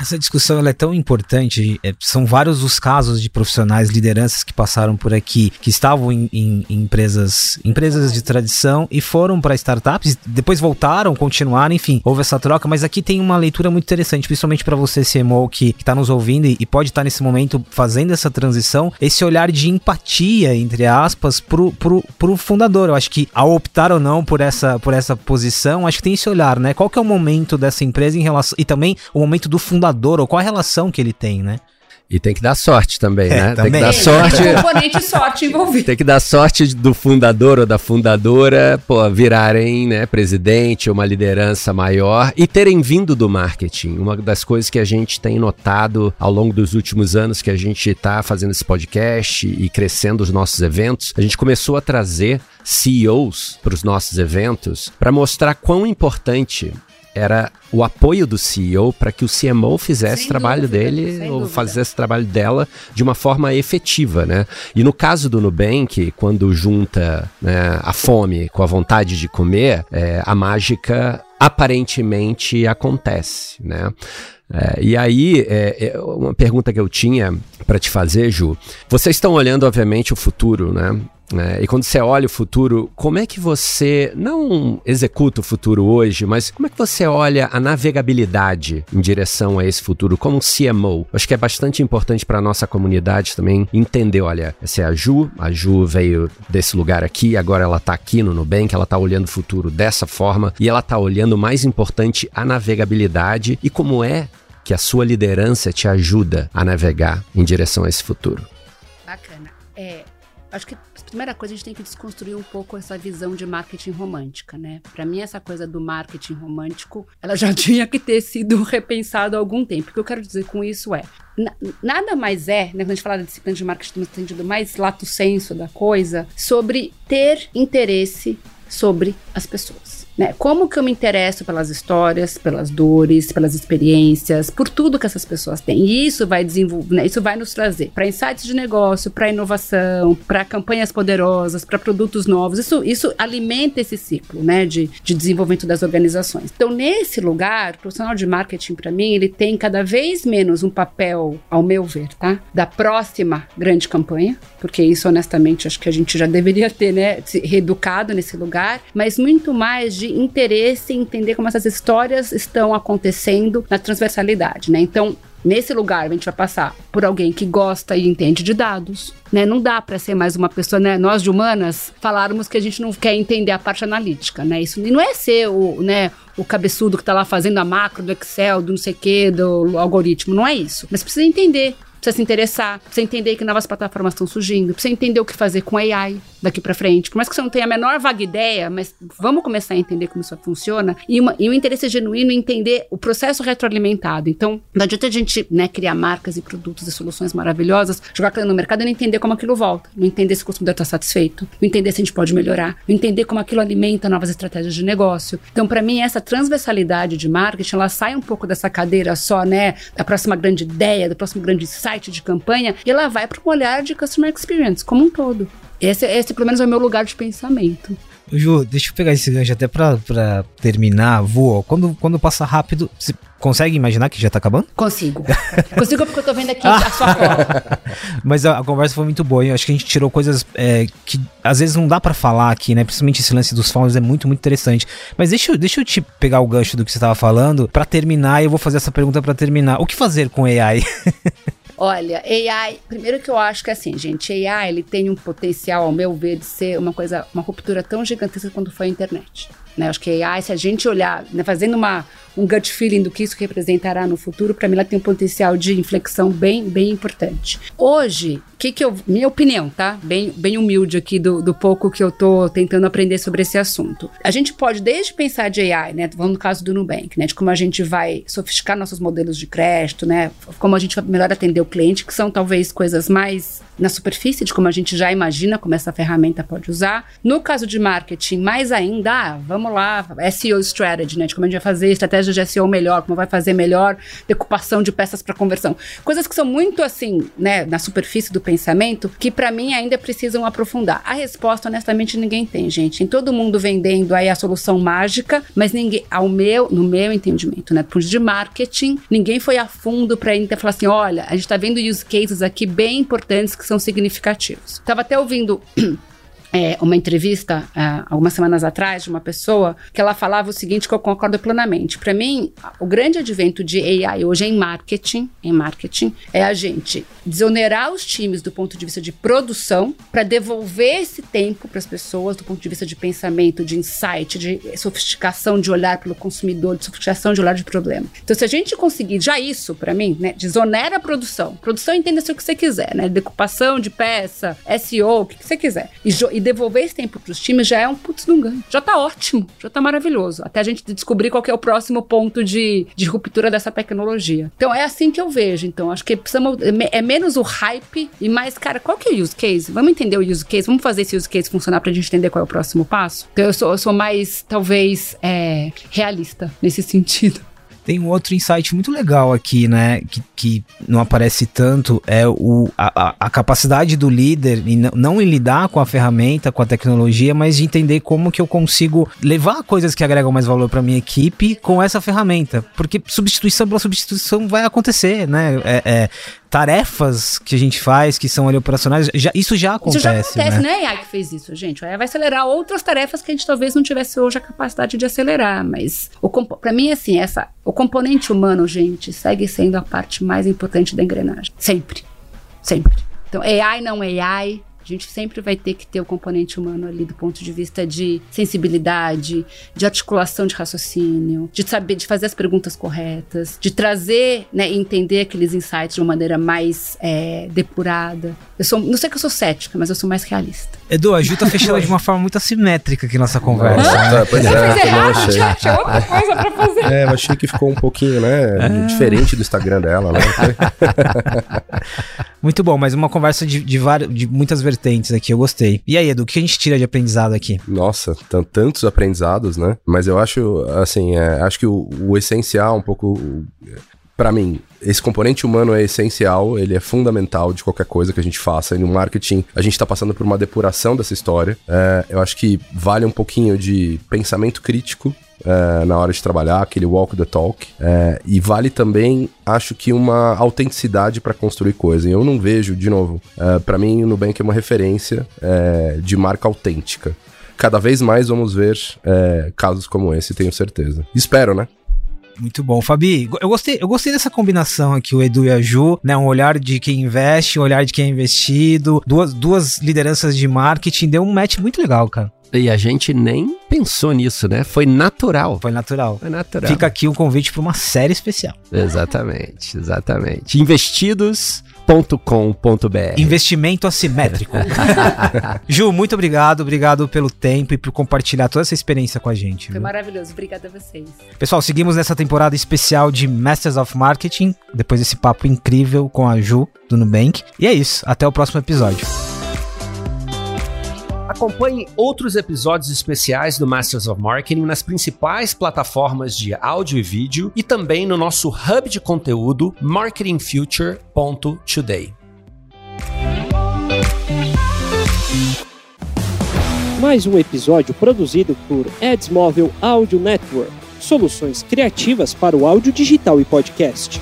Essa discussão é tão importante. É, são vários os casos de profissionais, lideranças que passaram por aqui, que estavam em, em, em empresas, empresas de tradição e foram para startups, depois voltaram, continuaram, enfim, houve essa troca. Mas aqui tem uma leitura muito interessante, principalmente para você, CMO, que, está nos ouvindo e, e pode estar tá nesse momento fazendo essa transição, esse olhar de empatia, entre aspas, pro, pro, pro fundador. Eu acho que ao optar ou não por essa, por essa posição, acho que tem esse olhar, né? Qual que é o momento dessa empresa em relação. E também o momento do fundador ou qual a relação que ele tem, né? E tem que dar sorte também, é, né? Também. Tem que dar sorte. Tem componente sorte envolvido. Tem que dar sorte do fundador ou da fundadora, pô, virarem, né, presidente, uma liderança maior e terem vindo do marketing. Uma das coisas que a gente tem notado ao longo dos últimos anos que a gente está fazendo esse podcast e crescendo os nossos eventos, a gente começou a trazer CEOs para os nossos eventos para mostrar quão importante era o apoio do CEO para que o CMO fizesse o trabalho dúvida, dele ou fizesse o trabalho dela de uma forma efetiva, né? E no caso do Nubank, quando junta né, a fome com a vontade de comer, é, a mágica aparentemente acontece, né? É, e aí, é, é, uma pergunta que eu tinha para te fazer, Ju. Vocês estão olhando, obviamente, o futuro, né? Né? E quando você olha o futuro, como é que você não executa o futuro hoje, mas como é que você olha a navegabilidade em direção a esse futuro como CMO? Acho que é bastante importante para a nossa comunidade também entender, olha, essa é a Ju, a Ju veio desse lugar aqui, agora ela está aqui no Nubank, ela está olhando o futuro dessa forma e ela está olhando mais importante, a navegabilidade e como é que a sua liderança te ajuda a navegar em direção a esse futuro. Bacana. É, acho que primeira coisa a gente tem que desconstruir um pouco essa visão de marketing romântica, né? Para mim essa coisa do marketing romântico, ela já tinha que ter sido repensada há algum tempo. O que eu quero dizer com isso é, nada mais é, né, quando a gente fala da disciplina de marketing no sentido mais lato senso da coisa, sobre ter interesse sobre as pessoas. Né? Como que eu me interesso pelas histórias, pelas dores, pelas experiências, por tudo que essas pessoas têm. E isso vai desenvolver, né? isso vai nos trazer para insights de negócio, para inovação, para campanhas poderosas, para produtos novos. Isso, isso alimenta esse ciclo, né, de, de desenvolvimento das organizações. Então, nesse lugar, o profissional de marketing para mim, ele tem cada vez menos um papel, ao meu ver, tá, da próxima grande campanha, porque isso honestamente acho que a gente já deveria ter, né, se reeducado nesse lugar, mas muito mais de interesse em entender como essas histórias estão acontecendo na transversalidade, né? Então, Nesse lugar, a gente vai passar por alguém que gosta e entende de dados, né? Não dá para ser mais uma pessoa, né? Nós de humanas falarmos que a gente não quer entender a parte analítica, né? Isso não é ser o, né, o cabeçudo que tá lá fazendo a macro do Excel, do não sei o que, do algoritmo, não é isso. Mas precisa entender precisa se interessar, precisa entender que novas plataformas estão surgindo, precisa entender o que fazer com AI daqui para frente. Por mais que você não tenha a menor vaga ideia, mas vamos começar a entender como isso funciona e, uma, e um interesse genuíno em entender o processo retroalimentado. Então, não adianta a gente né, criar marcas e produtos e soluções maravilhosas, jogar aquilo no mercado e não entender como aquilo volta, não entender se o consumidor está satisfeito, não entender se a gente pode melhorar, não entender como aquilo alimenta novas estratégias de negócio. Então, para mim, essa transversalidade de marketing, ela sai um pouco dessa cadeira só, né, da próxima grande ideia, do próximo grande site de campanha, e ela vai para um olhar de customer experience como um todo. Esse, esse, pelo menos, é o meu lugar de pensamento. Ju, deixa eu pegar esse gancho até pra, pra terminar. Voa, quando, quando passa rápido, você consegue imaginar que já tá acabando? Consigo. Consigo porque eu tô vendo aqui a sua cola. Mas a, a, conversa foi muito boa. Eu acho que a gente tirou coisas é, que às vezes não dá para falar aqui, né? Principalmente esse lance dos founders é muito, muito interessante. Mas deixa, deixa eu te pegar o gancho do que você tava falando para terminar. E eu vou fazer essa pergunta para terminar. O que fazer com AI? Olha, AI, primeiro que eu acho que assim, gente, AI ele tem um potencial, ao meu ver, de ser uma coisa, uma ruptura tão gigantesca quanto foi a internet. Né? Acho que AI, se a gente olhar, né, fazendo uma, um gut feeling do que isso representará no futuro, para mim ela tem um potencial de inflexão bem, bem importante. Hoje, que que eu, minha opinião, tá? Bem, bem humilde aqui do, do pouco que eu tô tentando aprender sobre esse assunto. A gente pode desde pensar de AI, né? Vamos no caso do Nubank, né? De como a gente vai sofisticar nossos modelos de crédito, né? Como a gente vai melhor atender o cliente, que são talvez coisas mais na superfície de como a gente já imagina como essa ferramenta pode usar. No caso de marketing, mais ainda, ah, vamos lá, SEO strategy, né? De como a gente vai fazer estratégia de SEO melhor, como vai fazer melhor decupação de peças para conversão. Coisas que são muito assim, né, na superfície do pensamento, que para mim ainda precisam aprofundar. A resposta, honestamente, ninguém tem, gente. Tem todo mundo vendendo aí a solução mágica, mas ninguém, ao meu, no meu entendimento, né, por de marketing, ninguém foi a fundo para ainda falar assim, olha, a gente tá vendo use cases aqui bem importantes que são significativos. Tava até ouvindo é, uma entrevista é, algumas semanas atrás de uma pessoa que ela falava o seguinte que eu concordo plenamente. Para mim, o grande advento de AI hoje em marketing, em marketing, é a gente desonerar os times do ponto de vista de produção para devolver esse tempo para as pessoas do ponto de vista de pensamento, de insight, de sofisticação de olhar pelo consumidor, de sofisticação de olhar de problema. Então, se a gente conseguir já isso para mim, né, desonera a produção. Produção entenda-se o que você quiser, né, decupação de peça, SEO, o que você quiser. E, e devolver esse tempo para os times já é um putz de um ganho. Já tá ótimo, já tá maravilhoso. Até a gente descobrir qual é o próximo ponto de, de ruptura dessa tecnologia. Então é assim que eu vejo. Então acho que precisamos, é menos o hype e mais, cara, qual que é o use case? Vamos entender o use case, vamos fazer esse use case funcionar pra gente entender qual é o próximo passo? Então eu sou, eu sou mais, talvez, é, realista nesse sentido. Tem um outro insight muito legal aqui, né? Que, que não aparece tanto, é o, a, a capacidade do líder, em não em lidar com a ferramenta, com a tecnologia, mas de entender como que eu consigo levar coisas que agregam mais valor para minha equipe com essa ferramenta. Porque substituição pela substituição vai acontecer, né? É, é, tarefas que a gente faz, que são ali operacionais, já, isso já acontece. Isso já acontece, né? não é a AI que fez isso, gente. A AI vai acelerar outras tarefas que a gente talvez não tivesse hoje a capacidade de acelerar. Mas para mim, assim, essa, o componente humano, gente, segue sendo a parte mais importante da engrenagem. Sempre. Sempre. Então, AI não é AI, a gente sempre vai ter que ter o componente humano ali do ponto de vista de sensibilidade, de articulação de raciocínio, de saber, de fazer as perguntas corretas, de trazer, né, entender aqueles insights de uma maneira mais é, depurada. Eu sou, não sei que eu sou cética, mas eu sou mais realista. Edu, a Ju tá fechando de uma forma muito assimétrica aqui nossa conversa. Né? Pois é, eu achei. outra coisa pra fazer. É, eu achei que ficou um pouquinho, né, é. diferente do Instagram dela, né? muito bom, mas uma conversa de, de, várias, de muitas vertentes vertentes aqui, eu gostei. E aí, Edu, o que a gente tira de aprendizado aqui? Nossa, tantos aprendizados, né? Mas eu acho, assim, é, acho que o, o essencial, um pouco para mim, esse componente humano é essencial, ele é fundamental de qualquer coisa que a gente faça. E no marketing, a gente está passando por uma depuração dessa história. É, eu acho que vale um pouquinho de pensamento crítico é, na hora de trabalhar, aquele walk the talk. É, e vale também, acho que, uma autenticidade para construir coisa. E eu não vejo, de novo, é, para mim, o Nubank é uma referência é, de marca autêntica. Cada vez mais vamos ver é, casos como esse, tenho certeza. Espero, né? Muito bom. Fabi, eu gostei, eu gostei dessa combinação aqui, o Edu e a Ju, né? Um olhar de quem investe, um olhar de quem é investido, duas, duas lideranças de marketing, deu um match muito legal, cara. E a gente nem pensou nisso, né? Foi natural. Foi natural. Foi natural. Fica aqui um convite para uma série especial. Exatamente, exatamente. Investidos Investimento assimétrico. Ju, muito obrigado. Obrigado pelo tempo e por compartilhar toda essa experiência com a gente. Foi viu? maravilhoso. Obrigada a vocês. Pessoal, seguimos nessa temporada especial de Masters of Marketing. Depois desse papo incrível com a Ju do Nubank. E é isso. Até o próximo episódio. Acompanhe outros episódios especiais do Masters of Marketing nas principais plataformas de áudio e vídeo e também no nosso hub de conteúdo marketingfuture.today. Mais um episódio produzido por Adsmóvel Audio Network, soluções criativas para o áudio digital e podcast.